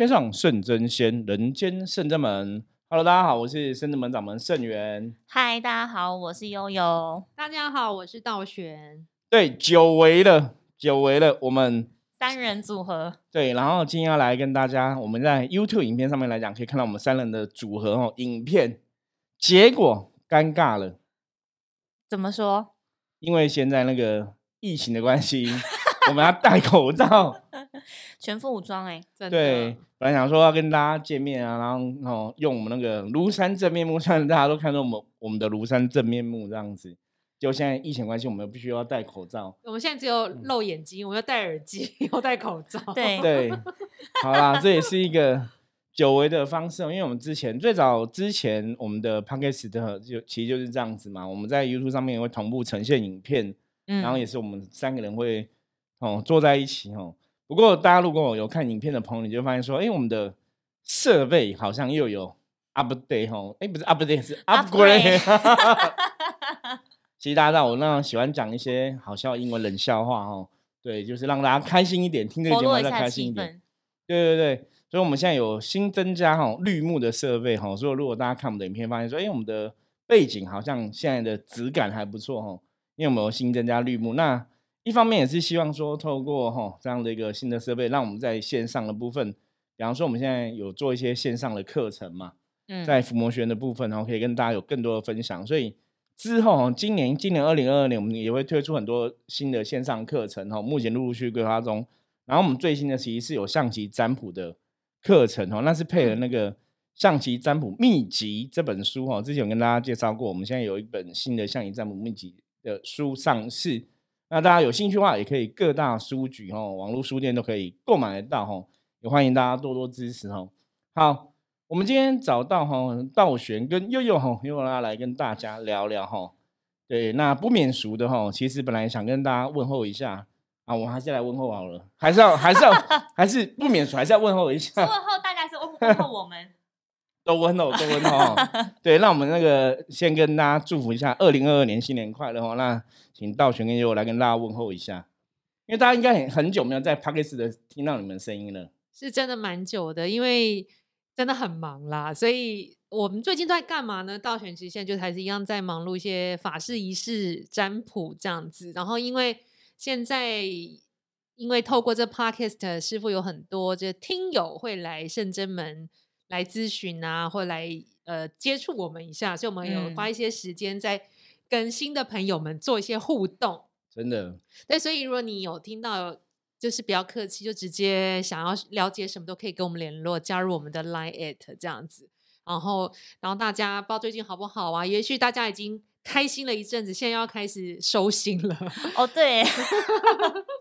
天上圣真仙，人间圣真门。Hello，大家好，我是圣真门掌门圣元。嗨，大家好，我是悠悠。大家好，我是道玄。对，久违了，久违了，我们三人组合。对，然后今天要来跟大家，我们在 YouTube 影片上面来讲，可以看到我们三人的组合哦。影片结果尴尬了，怎么说？因为现在那个疫情的关系。我们要戴口罩，全副武装哎，对，本来想说要跟大家见面啊，然后用我们那个庐山真面目，让大家都看到我们我们的庐山真面目这样子。就现在疫情关系，我们必须要戴口罩。我们现在只有露眼睛，我们要戴耳机，要戴口罩。对对，好啦，这也是一个久违的方式，因为我们之前最早之前我们的 p o d c a s 的就其实就是这样子嘛，我们在 YouTube 上面也会同步呈现影片，然后也是我们三个人会。哦，坐在一起哦。不过大家如果有看影片的朋友，你就发现说，哎，我们的设备好像又有 update 哦。哎，不是 update，是 upgrade。其实大家知道我那喜欢讲一些好笑英文冷笑话哦。对，就是让大家开心一点，听这个节目再开心一点。对对对，所以我们现在有新增加哈绿幕的设备哈。所以如果大家看我们的影片，发现说，哎，我们的背景好像现在的质感还不错哈，因为我们有新增加绿幕那。一方面也是希望说，透过哈这样的一个新的设备，让我们在线上的部分，比方说我们现在有做一些线上的课程嘛，嗯，在伏魔学的部分，然后可以跟大家有更多的分享。所以之后今年今年二零二二年，我们也会推出很多新的线上课程哈，目前陆陆续规划中。然后我们最新的其实是有象棋占卜的课程哦，那是配合那个象棋占卜秘籍这本书哈，之前有跟大家介绍过，我们现在有一本新的象棋占卜秘籍的书上市。那大家有兴趣的话，也可以各大书局哦，网络书店都可以购买得到哦，也欢迎大家多多支持哦。好，我们今天找到哈道玄跟悠悠哈，悠悠来跟大家聊聊哈。对，那不免俗的哈，其实本来想跟大家问候一下啊，我还是来问候好了，还是要还是要 还是不免俗，还是要问候一下。问候大家是问候我们。都温柔，都温柔。对，那我们那个先跟大家祝福一下，二零二二年新年快乐哦。那请道玄跟悠悠来跟大家问候一下，因为大家应该很很久没有在 p a r k e s 的听到你们声音了，是真的蛮久的，因为真的很忙啦。所以我们最近都在干嘛呢？道玄其实现在就还是一样在忙碌一些法事仪式、占卜这样子。然后因为现在因为透过这 p a r k e s 师傅有很多这听友会来圣真门。来咨询啊，或来呃接触我们一下，所以我们有花一些时间在跟新的朋友们做一些互动。真的，对，所以如果你有听到，就是比较客气，就直接想要了解什么都可以跟我们联络，加入我们的 Line at 这样子。然后，然后大家不知道最近好不好啊？也许大家已经开心了一阵子，现在要开始收心了。哦，对，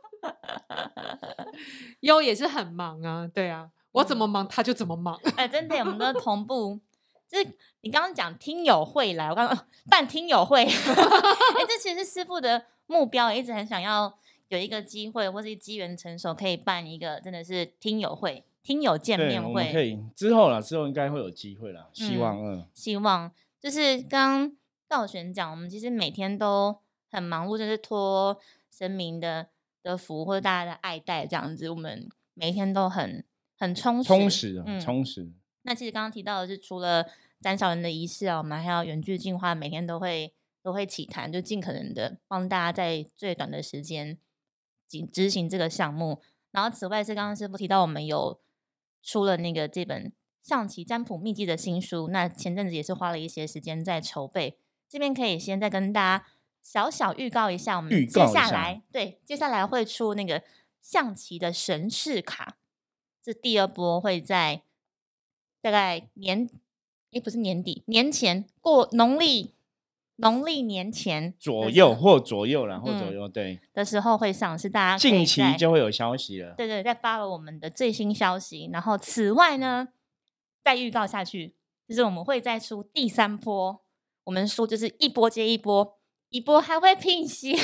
优也是很忙啊，对啊。我怎么忙，他就怎么忙。哎，真的，我们都同步。就是你刚刚讲听友会来，我刚刚办听友会。哎，这其实是师傅的目标，一直很想要有一个机会，或是机缘成熟，可以办一个真的是听友会、听友见面会。可以之后了，之后应该会有机会了。希望，嗯，希望就是刚道玄讲，我们其实每天都很忙碌，就是托神明的的福或者大家的爱戴这样子，我们每天都很。很充实，充实，充实。那其实刚刚提到的是，除了斩小人的仪式啊，我们还要远距进化，每天都会都会起谈，就尽可能的帮大家在最短的时间执执行这个项目。然后此外是刚刚师傅提到，我们有出了那个这本象棋占卜秘籍的新书，那前阵子也是花了一些时间在筹备。这边可以先再跟大家小小预告一下，我们接下来对接下来会出那个象棋的神士卡。这第二波会在大概年，也不是年底，年前过农历农历年前左右或左右然或左右对的时候会上，是大家近期就会有消息了。对对，在发了我们的最新消息。然后此外呢，再预告下去，就是我们会再出第三波，我们说就是一波接一波，一波还会拼息。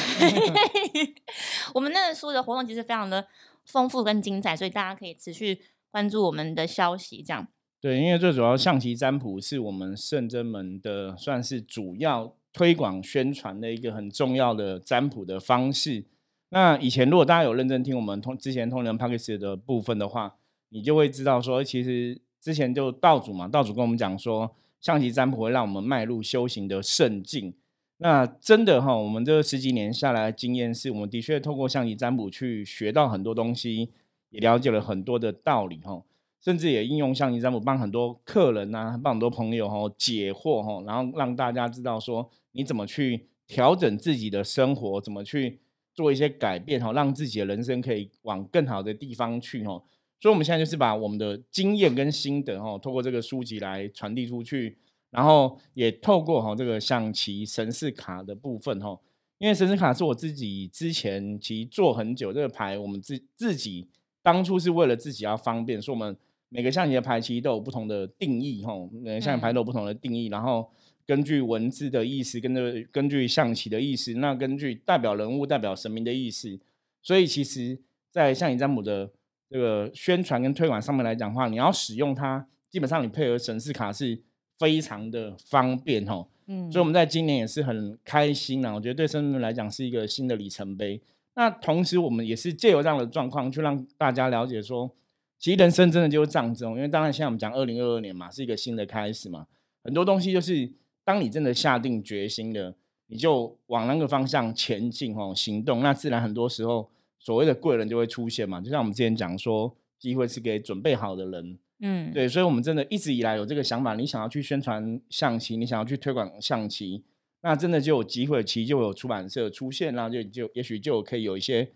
我们那个书的活动其实非常的。丰富跟精彩，所以大家可以持续关注我们的消息。这样对，因为最主要象棋占卜是我们圣真门的算是主要推广宣传的一个很重要的占卜的方式。那以前如果大家有认真听我们通之前通联 p a c k a g e 的部分的话，你就会知道说，其实之前就道主嘛，道主跟我们讲说，象棋占卜会让我们迈入修行的圣境。那真的哈，我们这十几年下来的经验是，我们的确透过象棋占卜去学到很多东西，也了解了很多的道理哈，甚至也应用象棋占卜帮很多客人呐，帮很多朋友哈解惑哈，然后让大家知道说你怎么去调整自己的生活，怎么去做一些改变哈，让自己的人生可以往更好的地方去哈。所以我们现在就是把我们的经验跟心得哈，透过这个书籍来传递出去。然后也透过哈这个象棋神士卡的部分哈，因为神士卡是我自己之前其实做很久，这个牌我们自自己当初是为了自己要方便，所以我们每个象棋的牌其实都有不同的定义哈，每个象棋牌都有不同的定义，然后根据文字的意思，跟着根据象棋的意思，那根据代表人物、代表神明的意思，所以其实，在象棋占卜的这个宣传跟推广上面来讲的话，你要使用它，基本上你配合神士卡是。非常的方便哈，嗯，所以我们在今年也是很开心啊，我觉得对生们来讲是一个新的里程碑。那同时我们也是借由这样的状况，去让大家了解说，其实人生真的就是这样子哦。因为当然现在我们讲二零二二年嘛，是一个新的开始嘛，很多东西就是当你真的下定决心的，你就往那个方向前进哦，行动，那自然很多时候所谓的贵人就会出现嘛。就像我们之前讲说，机会是给准备好的人。嗯，对，所以，我们真的一直以来有这个想法，你想要去宣传象棋，你想要去推广象棋，那真的就有机会，其实就有出版社出现然后就就也许就可以有一些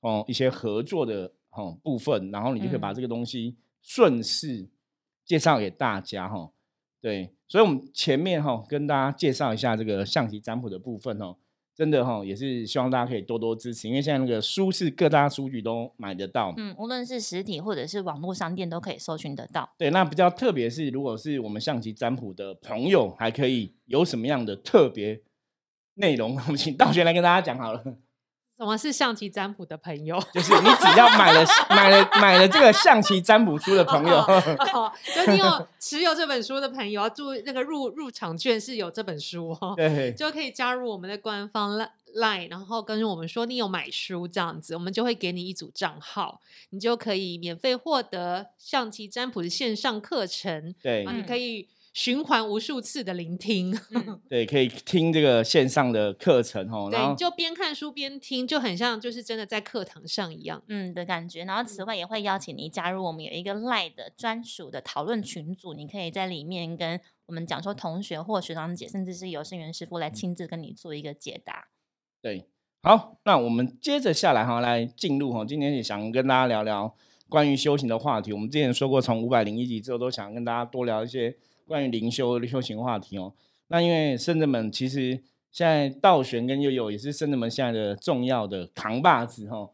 哦一些合作的哦部分，然后你就可以把这个东西顺势介绍给大家哈。对，所以我们前面哈跟大家介绍一下这个象棋占卜的部分哦。真的哈，也是希望大家可以多多支持，因为现在那个书是各大书局都买得到，嗯，无论是实体或者是网络商店都可以搜寻得到。对，那比较特别是，如果是我们象棋占卜的朋友，还可以有什么样的特别内容？我们请道玄来跟大家讲好了。什么是象棋占卜的朋友？就是你只要买了买了买了这个象棋占卜书的朋友，就你有持有这本书的朋友，要注那个入入场券是有这本书哦，对，就可以加入我们的官方 line，然后跟我们说你有买书这样子，我们就会给你一组账号，你就可以免费获得象棋占卜的线上课程，对，你可以。循环无数次的聆听，对，可以听这个线上的课程哦。对，就边看书边听，就很像就是真的在课堂上一样，嗯的感觉。然后此外也会邀请你加入我们有一个 Line 的专属的讨论群组，你可以在里面跟我们讲说同学或学长姐，甚至是有生源师傅来亲自跟你做一个解答。对，好，那我们接着下来哈，来进入哈，今天也想跟大家聊聊关于修行的话题。我们之前说过，从五百零一集之后，都想跟大家多聊一些。关于灵修修行话题哦，那因为圣人们其实现在道玄跟悠悠也是圣人们现在的重要的扛把子哈，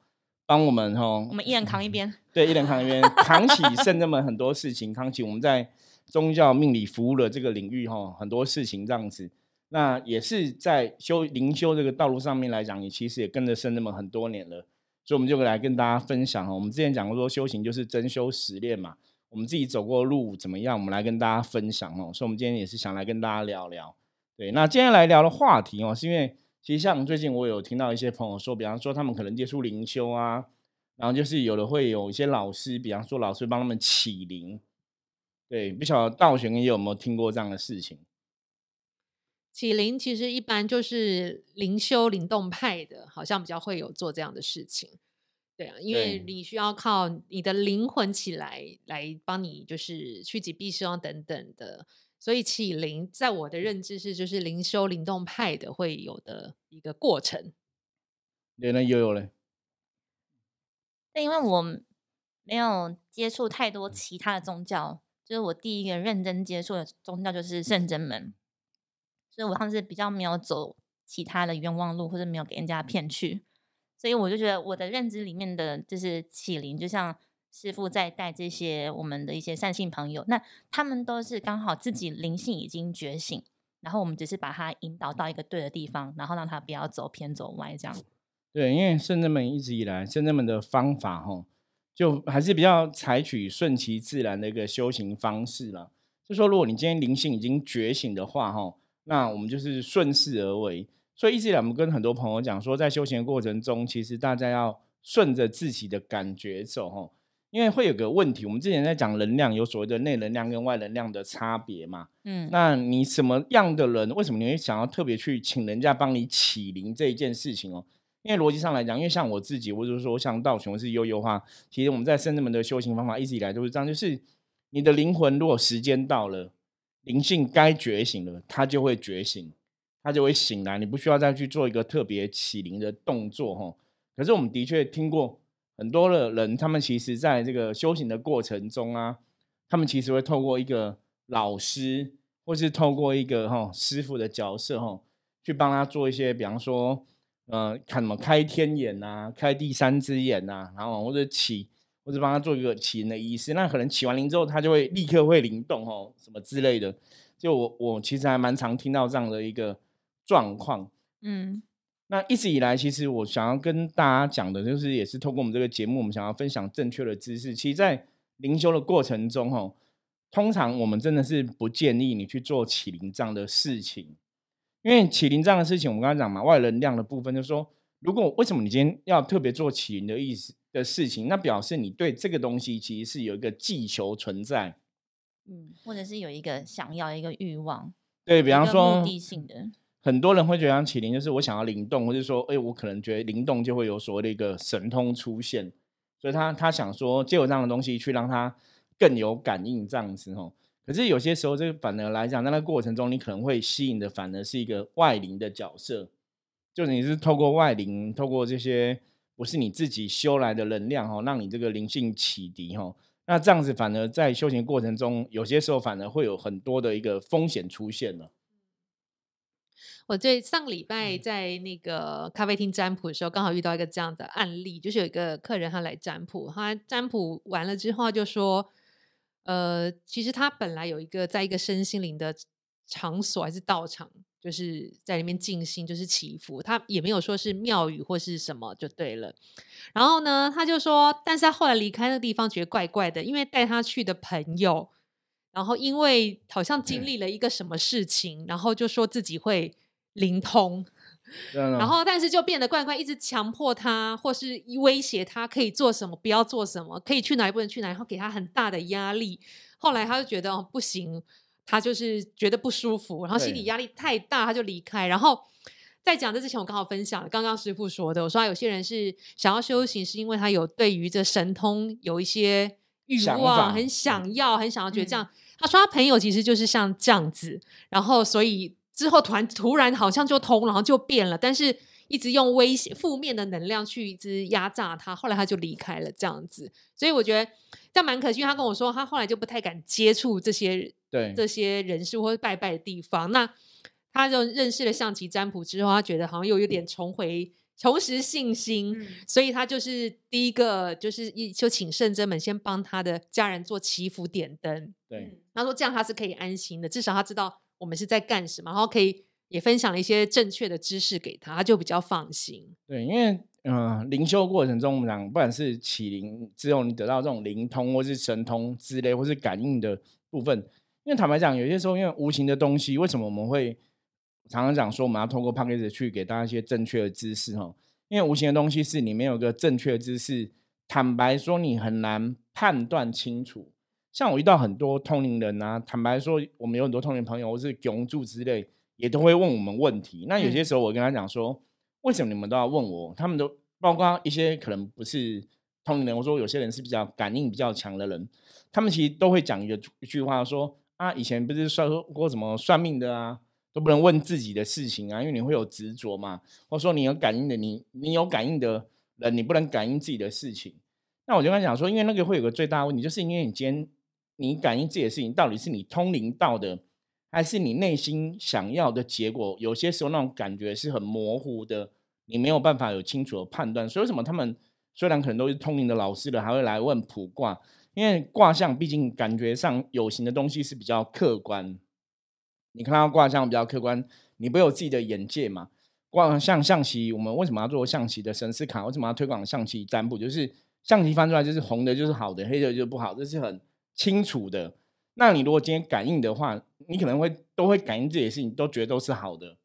帮我们哈，我们一人扛一边，对，一人扛一边，扛起圣人们很多事情，扛起我们在宗教命理服务的这个领域哈，很多事情这样子，那也是在修灵修这个道路上面来讲，你其实也跟着圣人们很多年了，所以我们就来跟大家分享哈，我们之前讲过说修行就是真修实练嘛。我们自己走过路怎么样？我们来跟大家分享哦。所以，我们今天也是想来跟大家聊聊。对，那今天来聊的话题哦，是因为其实像最近我有听到一些朋友说，比方说他们可能接触灵修啊，然后就是有的会有一些老师，比方说老师帮他们起灵。对，不晓得道玄也有没有听过这样的事情？起灵其实一般就是灵修灵动派的，好像比较会有做这样的事情。对啊，因为你需要靠你的灵魂起来，来帮你就是趋吉避凶等等的，所以起灵在我的认知是就是灵修灵动派的会有的一个过程。对，那悠悠嘞？对，因为我没有接触太多其他的宗教，就是我第一个认真接触的宗教就是圣真门，所以我上次比较没有走其他的冤枉路，或者没有给人家骗去。所以我就觉得我的认知里面的就是启灵，就像师傅在带这些我们的一些善性朋友，那他们都是刚好自己灵性已经觉醒，然后我们只是把他引导到一个对的地方，然后让他不要走偏走歪这样。对，因为圣人们一直以来，圣人们的方法哈，就还是比较采取顺其自然的一个修行方式了。就说如果你今天灵性已经觉醒的话哈，那我们就是顺势而为。所以一直以来，我们跟很多朋友讲说，在修行的过程中，其实大家要顺着自己的感觉走，吼。因为会有个问题，我们之前在讲能量有所谓的内能量跟外能量的差别嘛。嗯，那你什么样的人，为什么你会想要特别去请人家帮你起灵这一件事情哦？因为逻辑上来讲，因为像我自己，或者说像道琼是悠悠话，其实我们在圣人门的修行方法一直以来都是这样，就是你的灵魂如果时间到了，灵性该觉醒了，它就会觉醒，它就会醒来，你不需要再去做一个特别起灵的动作哈。可是我们的确听过。很多的人，他们其实在这个修行的过程中啊，他们其实会透过一个老师，或是透过一个哈师傅的角色哈，去帮他做一些，比方说，呃，看什么开天眼呐，开第三只眼呐，然后或者起，或者帮他做一个起灵的仪式。那可能起完灵之后，他就会立刻会灵动哦，什么之类的。就我我其实还蛮常听到这样的一个状况，嗯。那一直以来，其实我想要跟大家讲的，就是也是透过我们这个节目，我们想要分享正确的知识。其实，在灵修的过程中，哈，通常我们真的是不建议你去做起灵这样的事情，因为起灵这样的事情，我们刚刚讲嘛，外能量的部分，就是说，如果为什么你今天要特别做起灵的意思的事情，那表示你对这个东西其实是有一个寄求存在，嗯，或者是有一个想要一个欲望，对比方说目的性的。很多人会觉得像起灵就是我想要灵动，或者说，哎，我可能觉得灵动就会有所谓的一个神通出现，所以他他想说借有这样的东西去让他更有感应这样子哦。可是有些时候，这个反而来讲，在那过程中，你可能会吸引的反而是一个外灵的角色，就你是透过外灵，透过这些不是你自己修来的能量哦，让你这个灵性启迪哦。那这样子反而在修行过程中，有些时候反而会有很多的一个风险出现了。我在上礼拜在那个咖啡厅占卜的时候，刚好遇到一个这样的案例，就是有一个客人他来占卜，他占卜完了之后就说，呃，其实他本来有一个在一个身心灵的场所还是道场，就是在里面静心，就是祈福，他也没有说是庙宇或是什么就对了。然后呢，他就说，但是他后来离开那个地方，觉得怪怪的，因为带他去的朋友，然后因为好像经历了一个什么事情，然后就说自己会。灵通，然后但是就变得怪怪，一直强迫他，或是威胁他可以做什么，不要做什么，可以去哪里，不能去哪，然后给他很大的压力。后来他就觉得哦不行，他就是觉得不舒服，然后心理压力太大，他就离开。然后在讲这之前，我刚好分享刚刚师傅说的，我说有些人是想要修行，是因为他有对于这神通有一些欲望，很想要，很想要觉得这样。他说他朋友其实就是像这样子，然后所以。之后突然突然好像就通，然后就变了，但是一直用威胁、负面的能量去一直压榨他，后来他就离开了这样子。所以我觉得这样蛮可惜。他跟我说，他后来就不太敢接触这些对这些人事或者拜拜的地方。那他就认识了象棋占卜之后，他觉得好像又有点重回、重拾信心，所以他就是第一个就是一就请圣真们先帮他的家人做祈福点灯。对，他说这样他是可以安心的，至少他知道。我们是在干什么？然后可以也分享了一些正确的知识给他，他就比较放心。对，因为嗯，灵修过程中，我们讲不管是起灵之后，你得到这种灵通或是神通之类，或是感应的部分，因为坦白讲，有些时候因为无形的东西，为什么我们会常常讲说我们要通过 p a c k a g e 去给大家一些正确的知识？哈，因为无形的东西是你没有个正确的知识，坦白说你很难判断清楚。像我遇到很多通灵人啊，坦白说，我们有很多通灵朋友或是永住之类，也都会问我们问题。那有些时候我跟他讲说，为什么你们都要问我？他们都包括一些可能不是通灵人，我说有些人是比较感应比较强的人，他们其实都会讲一个一句话说啊，以前不是算过什么算命的啊，都不能问自己的事情啊，因为你会有执着嘛。或者说你有感应的，你你有感应的人，你不能感应自己的事情。那我就跟他讲说，因为那个会有个最大的问题，就是因为你今天。你感应自己的事情，到底是你通灵到的，还是你内心想要的结果？有些时候那种感觉是很模糊的，你没有办法有清楚的判断。所以为什么他们虽然可能都是通灵的老师了，还会来问卜卦？因为卦象毕竟感觉上有形的东西是比较客观，你看到卦象比较客观，你不有自己的眼界嘛？卦象象棋，我们为什么要做象棋的神思卡？为什么要推广象棋占卜？就是象棋翻出来就是红的，就是好的；黑的就是不好，这是很。清楚的，那你如果今天感应的话，你可能会都会感应这些事情，都觉得都是好的。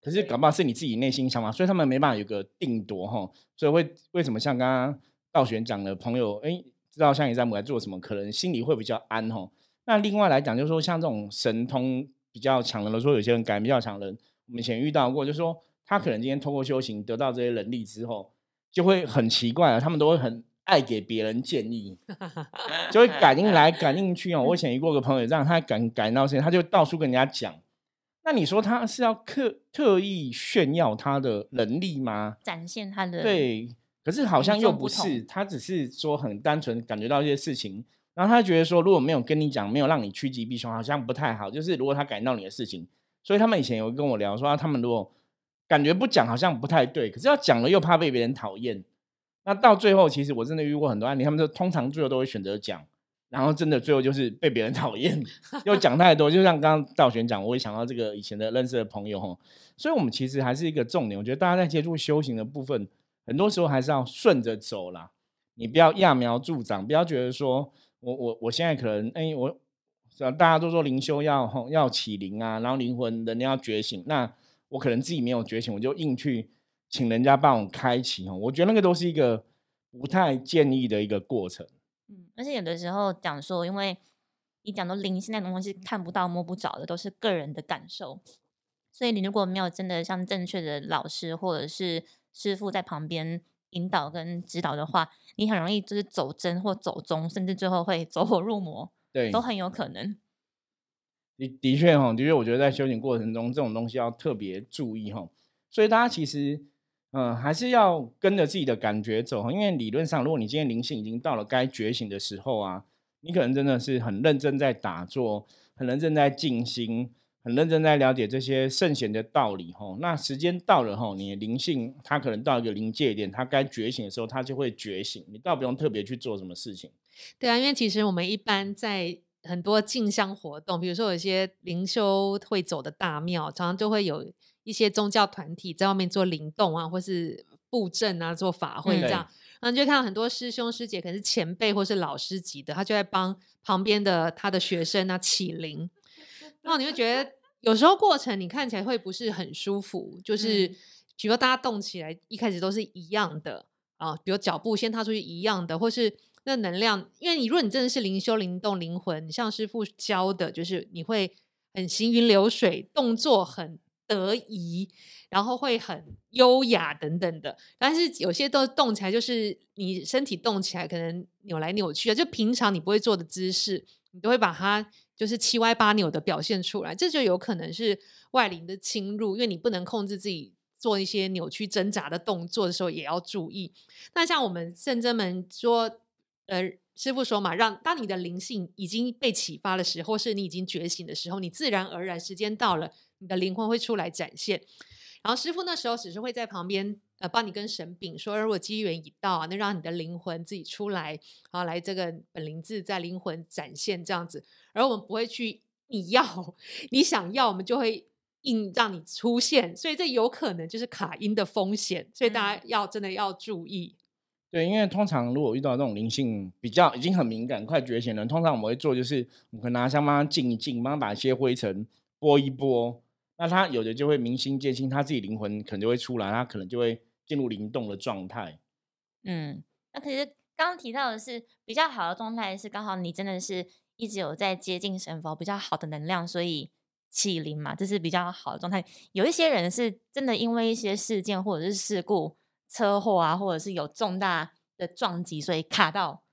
可是搞不好是你自己内心想法，所以他们没办法有个定夺哈。所以会为什么像刚刚道玄讲的朋友，哎，知道像你在母来做什么，可能心里会比较安哈。那另外来讲，就是说像这种神通比较强的，说有些人感应比较强的人，我们以前遇到过，就是说他可能今天通过修行得到这些能力之后，就会很奇怪啊，他们都会很爱给别人建议，就会感应来感应去哦。我以前遇过个朋友，让他感感到现在，他就到处跟人家讲。那你说他是要刻特意炫耀他的能力吗？展现他的对，可是好像又不是，他只是说很单纯感觉到一些事情。然后他觉得说，如果没有跟你讲，没有让你趋吉避凶，好像不太好。就是如果他感应到你的事情，所以他们以前有跟我聊说，他们如果感觉不讲，好像不太对。可是要讲了，又怕被别人讨厌。那到最后，其实我真的遇过很多案例，他们说通常最后都会选择讲，然后真的最后就是被别人 讨厌，又讲太多。就像刚刚道玄讲，我会想到这个以前的认识的朋友哈。所以我们其实还是一个重点，我觉得大家在接触修行的部分，很多时候还是要顺着走啦，你不要揠苗助长，不要觉得说。我我我现在可能哎，我大家都说灵修要要起灵啊，然后灵魂人要觉醒，那我可能自己没有觉醒，我就硬去请人家帮我开启哦。我觉得那个都是一个不太建议的一个过程。嗯，而且有的时候讲说，因为你讲到灵性那种东西看不到摸不着的，都是个人的感受，所以你如果没有真的像正确的老师或者是师傅在旁边。引导跟指导的话，你很容易就是走真或走中，甚至最后会 走火入魔，对，都很有可能。的的确哈，的确，我觉得在修行过程中，这种东西要特别注意哈。所以大家其实，嗯，还是要跟着自己的感觉走。因为理论上，如果你今天灵性已经到了该觉醒的时候啊，你可能真的是很认真在打坐，很认真在静心。很认真在了解这些圣贤的道理吼，那时间到了吼，你的灵性它可能到一个临界点，它该觉醒的时候，它就会觉醒，你倒不用特别去做什么事情。对啊，因为其实我们一般在很多进香活动，比如说有些灵修会走的大庙，常常就会有一些宗教团体在外面做灵动啊，或是布阵啊，做法会这样，然后就看到很多师兄师姐，可能是前辈或是老师级的，他就在帮旁边的他的学生啊起灵。然后你会觉得有时候过程你看起来会不是很舒服，就是比如说大家动起来一开始都是一样的啊，比如脚步先踏出去一样的，或是那能量，因为你如果你真的是灵修灵动灵魂，像师傅教的，就是你会很行云流水，动作很得宜，然后会很优雅等等的。但是有些都动起来，就是你身体动起来可能扭来扭去啊，就平常你不会做的姿势，你都会把它。就是七歪八扭的表现出来，这就有可能是外灵的侵入，因为你不能控制自己做一些扭曲挣扎的动作的时候，也要注意。那像我们圣真们说，呃，师傅说嘛，让当你的灵性已经被启发的时候，是你已经觉醒的时候，你自然而然时间到了，你的灵魂会出来展现。然后师傅那时候只是会在旁边。呃，帮你跟神禀说，如果机缘已到啊，那让你的灵魂自己出来，然后来这个本灵智在灵魂展现这样子。而我们不会去你要你想要，我们就会硬让你出现。所以这有可能就是卡音的风险，所以大家要真的要注意。对，因为通常如果遇到这种灵性比较已经很敏感、快觉醒的人，通常我们会做就是我们拿香帮他静一静，帮他把一些灰尘拨一拨。那他有的就会明心见性，他自己灵魂可能就会出来，他可能就会。进入灵动的状态，嗯，那可是刚刚提到的是比较好的状态，是刚好你真的是一直有在接近神佛比较好的能量，所以起灵嘛，这是比较好的状态。有一些人是真的因为一些事件或者是事故、车祸啊，或者是有重大的撞击，所以卡到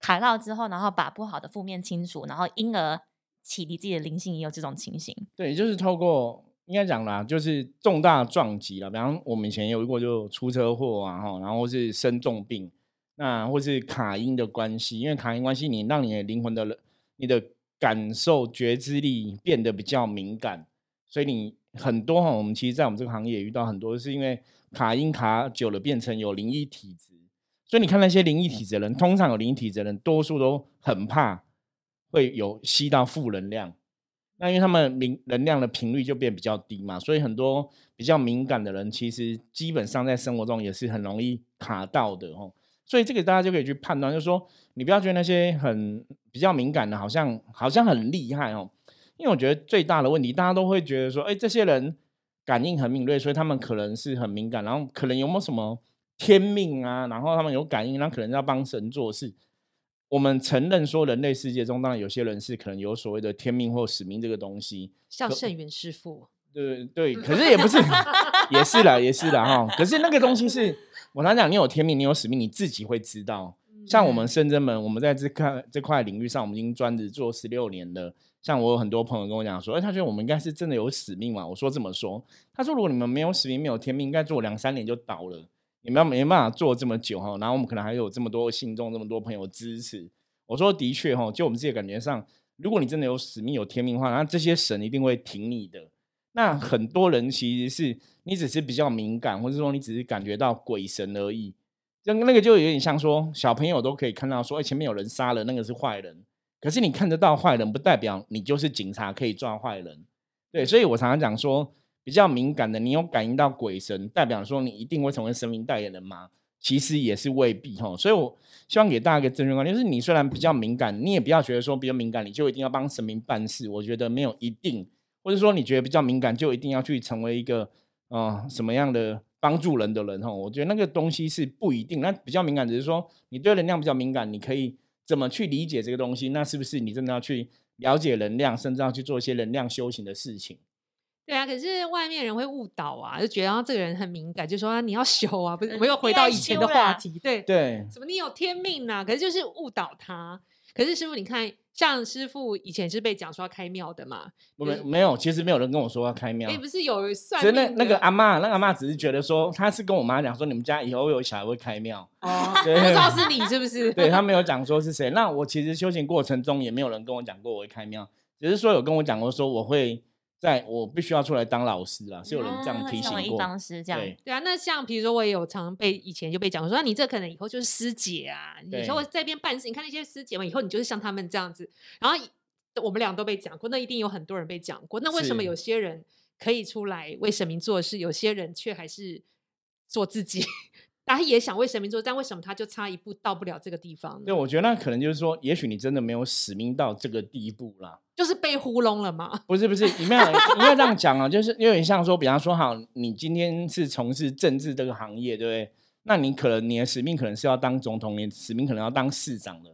卡到之后，然后把不好的负面清除，然后因而启迪自己的灵性，也有这种情形。对，就是透过。应该讲啦，就是重大撞击了，比方我们以前有一过就出车祸啊，哈，然后是生重病，那或是卡因的关系，因为卡因关系，你让你的灵魂的、你的感受觉知力变得比较敏感，所以你很多哈，我们其实，在我们这个行业也遇到很多，是因为卡因卡久了变成有灵异体质，所以你看那些灵异体质的人，通常有灵异体质的人，多数都很怕会有吸到负能量。那因为他们敏能量的频率就变比较低嘛，所以很多比较敏感的人，其实基本上在生活中也是很容易卡到的哦。所以这个大家就可以去判断，就是说你不要觉得那些很比较敏感的，好像好像很厉害哦。因为我觉得最大的问题，大家都会觉得说，哎，这些人感应很敏锐，所以他们可能是很敏感，然后可能有没有什么天命啊？然后他们有感应，那可能要帮神做事。我们承认说，人类世界中当然有些人是可能有所谓的天命或使命这个东西，像圣元师傅。对对，可是也不是，也是啦，也是啦哈。可是那个东西是我常讲，你有天命，你有使命，你自己会知道。像我们深圳门，我们在这块这块领域上，我们已经专职做十六年了。像我有很多朋友跟我讲说，哎，他觉得我们应该是真的有使命嘛？我说这么说，他说如果你们没有使命，没有天命，应该做两三年就倒了，你们没办法做这么久哈。然后我们可能还有这么多信众，这么多朋友支持。我说的确哈，就我们自己感觉上，如果你真的有使命、有天命的话，那这些神一定会挺你的。那很多人其实是你只是比较敏感，或者说你只是感觉到鬼神而已。那那个就有点像说，小朋友都可以看到说，哎，前面有人杀了，那个是坏人。可是你看得到坏人，不代表你就是警察可以抓坏人。对，所以我常常讲说，比较敏感的，你有感应到鬼神，代表说你一定会成为神明代言人吗？其实也是未必哈。所以我希望给大家一个正确观念，就是你虽然比较敏感，你也不要觉得说比较敏感你就一定要帮神明办事。我觉得没有一定，或者说你觉得比较敏感就一定要去成为一个啊什么样的？帮助人的人哈，我觉得那个东西是不一定。那比较敏感，只是说你对能量比较敏感，你可以怎么去理解这个东西？那是不是你真的要去了解能量，甚至要去做一些能量修行的事情？对啊，可是外面人会误导啊，就觉得这个人很敏感，就说啊你要修啊，不是？我们又回到以前的话题，对对，什么你有天命呐？可是就是误导他。可是师傅，你看。像师傅以前是被讲说要开庙的嘛？没没有，其实没有人跟我说要开庙。哎，不是有算？其实那那个阿妈，那阿妈只是觉得说，他是跟我妈讲说，你们家以后有小孩会开庙。哦，不知道是你是不是？对他没有讲说是谁。那我其实修行过程中也没有人跟我讲过我会开庙，只是说有跟我讲过说我会。在我必须要出来当老师啦，是有人这样提醒过。当师这样，对啊。那像比如说，我也有常被以前就被讲说，那你这可能以后就是师姐啊。你说我在边办事，你看那些师姐们，以后你就是像他们这样子。然后我们俩都被讲过，那一定有很多人被讲过。那为什么有些人可以出来为神明做事，有些人却还是做自己？他也想为神明做，但为什么他就差一步到不了这个地方？对，我觉得那可能就是说，也许你真的没有使命到这个地步啦。就是被糊弄了吗？不是不是，你没有你要这样讲啊，就是有点像说，比方说，好，你今天是从事政治这个行业，对不对？那你可能你的使命可能是要当总统，你的使命可能要当市长的。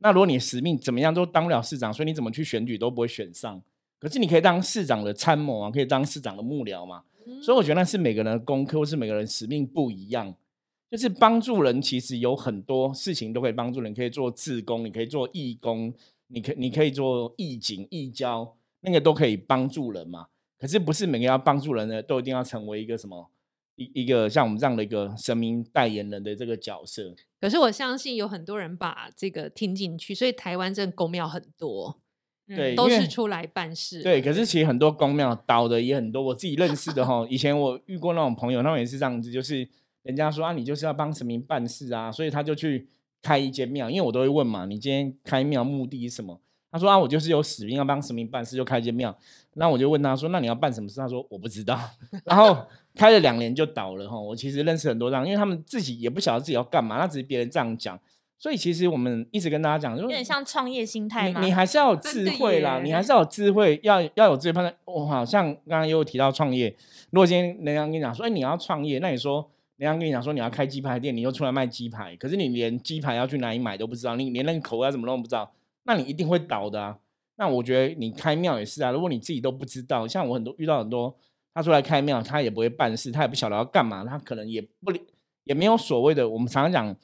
那如果你使命怎么样都当不了市长，所以你怎么去选举都不会选上。可是你可以当市长的参谋啊，可以当市长的幕僚嘛。所以我觉得那是每个人的功课，或是每个人使命不一样。就是帮助人，其实有很多事情都可以帮助人，可以做自工，你可以做义工，你可你可以做义警、义交，那个都可以帮助人嘛。可是不是每个要帮助人的都一定要成为一个什么一一个像我们这样的一个神明代言人的这个角色。可是我相信有很多人把这个听进去，所以台湾这公庙很多，对，都是出来办事。对，可是其实很多公庙倒的也很多，我自己认识的哈，以前我遇过那种朋友，他们也是这样子，就是。人家说啊，你就是要帮神明办事啊，所以他就去开一间庙。因为我都会问嘛，你今天开庙目的是什么？他说啊，我就是有使命要帮神明办事，就开一间庙。那我就问他说，那你要办什么事？他说我不知道。然后开了两年就倒了哈。我其实认识很多这样，因为他们自己也不晓得自己要干嘛，那只是别人这样讲。所以其实我们一直跟大家讲，有点像创业心态你你还是要有智慧啦，你还是要有智慧，要要有智慧判断。我好像刚刚又提到创业，如果今天人家跟你讲说，哎，你要创业，那你说。人家跟你讲说你要开鸡排店，你又出来卖鸡排，可是你连鸡排要去哪里买都不知道，你连那个口味怎么弄不知道，那你一定会倒的啊。那我觉得你开庙也是啊，如果你自己都不知道，像我很多遇到很多，他出来开庙，他也不会办事，他也不晓得要干嘛，他可能也不也没有所谓的。我们常常讲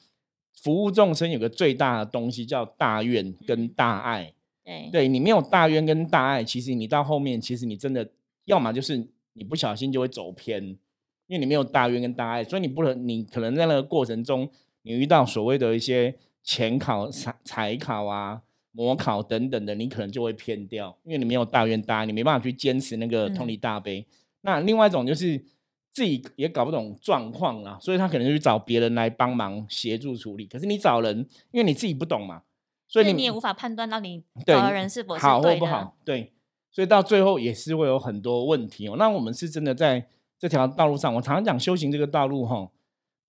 服务众生有个最大的东西叫大愿跟大爱。对，对你没有大愿跟大爱，其实你到后面，其实你真的要么就是你不小心就会走偏。因为你没有大愿跟大爱，所以你不能，你可能在那个过程中，你遇到所谓的一些前考、财财考啊、模考等等的，你可能就会偏掉，因为你没有大愿大爱，你没办法去坚持那个通力大悲。那另外一种就是自己也搞不懂状况啊，所以他可能就去找别人来帮忙协助处理。可是你找人，因为你自己不懂嘛，所以你也无法判断到你找的人是否好或不好。对，所以到最后也是会有很多问题哦。那我们是真的在。这条道路上，我常常讲修行这个道路，哈，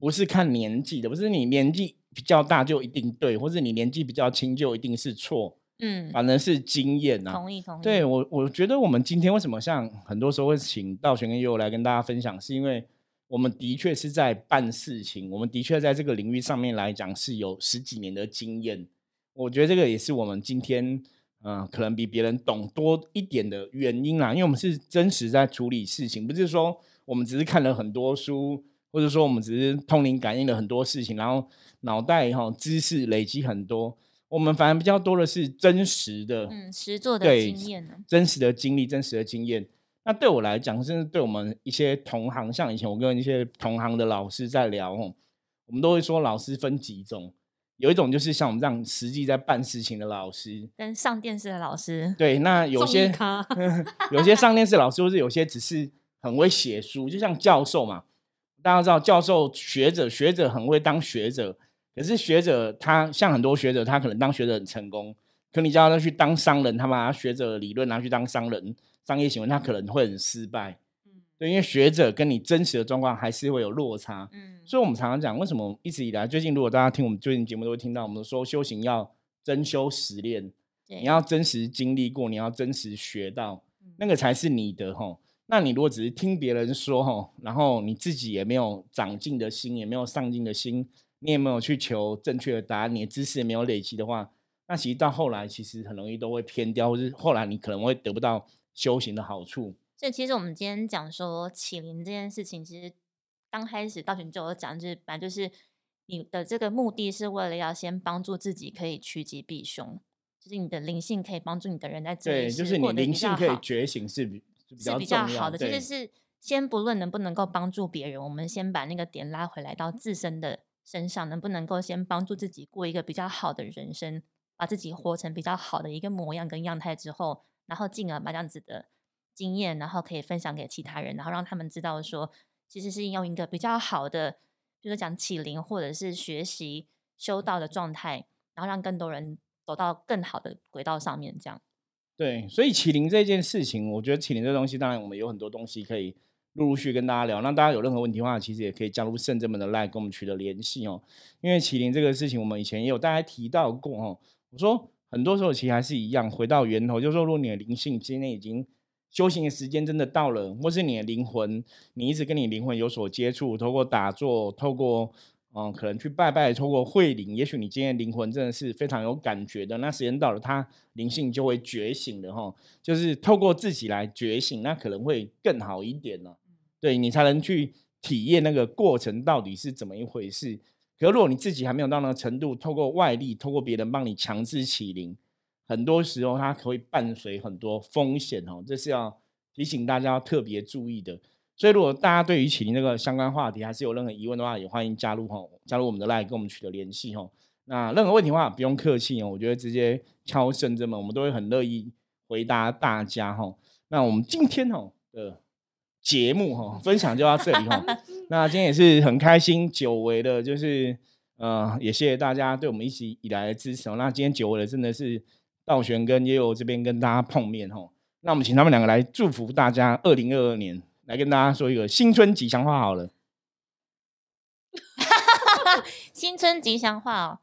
不是看年纪的，不是你年纪比较大就一定对，或是你年纪比较轻就一定是错，嗯，反正是经验啊。同意同意。对我，我觉得我们今天为什么像很多时候会请道玄跟悠悠来跟大家分享，是因为我们的确是在办事情，我们的确在这个领域上面来讲是有十几年的经验。我觉得这个也是我们今天嗯，可能比别人懂多一点的原因啦。因为我们是真实在处理事情，不是说我们只是看了很多书，或者说我们只是通灵感应了很多事情，然后脑袋哈知识累积很多。我们反而比较多的是真实的，嗯，实做的经验呢，真实的经历，真实的经验。那对我来讲，甚至对我们一些同行，像以前我跟一些同行的老师在聊，哦，我们都会说老师分几种，有一种就是像我们这样实际在办事情的老师，跟上电视的老师。对，那有些 有些上电视老师，或是有些只是很会写书，就像教授嘛。大家知道，教授、学者、学者很会当学者。可是学者他像很多学者，他可能当学者很成功，可你叫他去当商人，他把学者理论拿去当商人商业行为，他可能会很失败。嗯，对，因为学者跟你真实的状况还是会有落差。嗯，所以我们常常讲，为什么一直以来最近，如果大家听我们最近节目都会听到，我们说修行要真修实练，你要真实经历过，你要真实学到，那个才是你的吼。那你如果只是听别人说吼，然后你自己也没有长进的心，也没有上进的心。你也没有去求正确的答案？你的知识也没有累积的话，那其实到后来其实很容易都会偏掉，或是后来你可能会得不到修行的好处。所以其实我们今天讲说起灵这件事情，其实刚开始道玄就有讲，就是本来就是你的这个目的是为了要先帮助自己可以趋吉避凶，就是你的灵性可以帮助你的人在对，就是你灵性可以觉醒是比是比较好的。其实是先不论能不能够帮助别人，我们先把那个点拉回来到自身的。身上能不能够先帮助自己过一个比较好的人生，把自己活成比较好的一个模样跟样态之后，然后进而把这样子的经验，然后可以分享给其他人，然后让他们知道说，其实是用一个比较好的，就是讲启灵或者是学习修道的状态，然后让更多人走到更好的轨道上面。这样，对，所以麒麟这件事情，我觉得麒麟这东西，当然我们有很多东西可以。陆陆续跟大家聊，那大家有任何问题的话，其实也可以加入圣者们的 line 跟我们取得联系哦。因为麒麟这个事情，我们以前也有大家提到过哦。我说很多时候其实还是一样，回到源头，就是说，如果你的灵性今天已经修行的时间真的到了，或是你的灵魂，你一直跟你灵魂有所接触，透过打坐，透过嗯，可能去拜拜，透过会灵，也许你今天灵魂真的是非常有感觉的。那时间到了，它灵性就会觉醒的哈，就是透过自己来觉醒，那可能会更好一点呢。对你才能去体验那个过程到底是怎么一回事。可如果你自己还没有到那个程度，透过外力，透过别人帮你强制起灵，很多时候它可以伴随很多风险哦，这是要提醒大家要特别注意的。所以如果大家对于起灵这个相关话题还是有任何疑问的话，也欢迎加入哈，加入我们的 line 跟我们取得联系哈。那任何问题的话不用客气哦，我觉得直接敲圣者们，我们都会很乐意回答大家哈。那我们今天哦的。节目哈，分享就到这里哈。那今天也是很开心，久违的，就是呃，也谢谢大家对我们一直以来的支持。那今天久违的，真的是道玄跟也有这边跟大家碰面哈。那我们请他们两个来祝福大家二零二二年，来跟大家说一个新春吉祥话好了。新春吉祥话哦，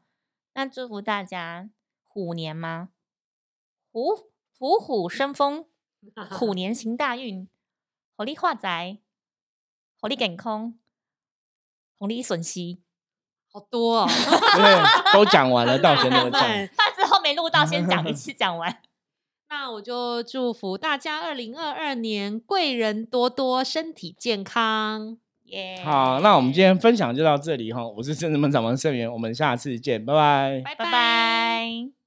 那祝福大家虎年吗？虎虎虎生风，虎年行大运。火力化财，火力健空，红利损失，好多哦！对，都讲完了，到现在讲，怕之后没录到，先讲一次，讲完。那我就祝福大家二零二二年贵人多多，身体健康。耶！好，那我们今天分享就到这里哈。我是正人门掌门盛元，我们下次见，拜拜，拜拜拜。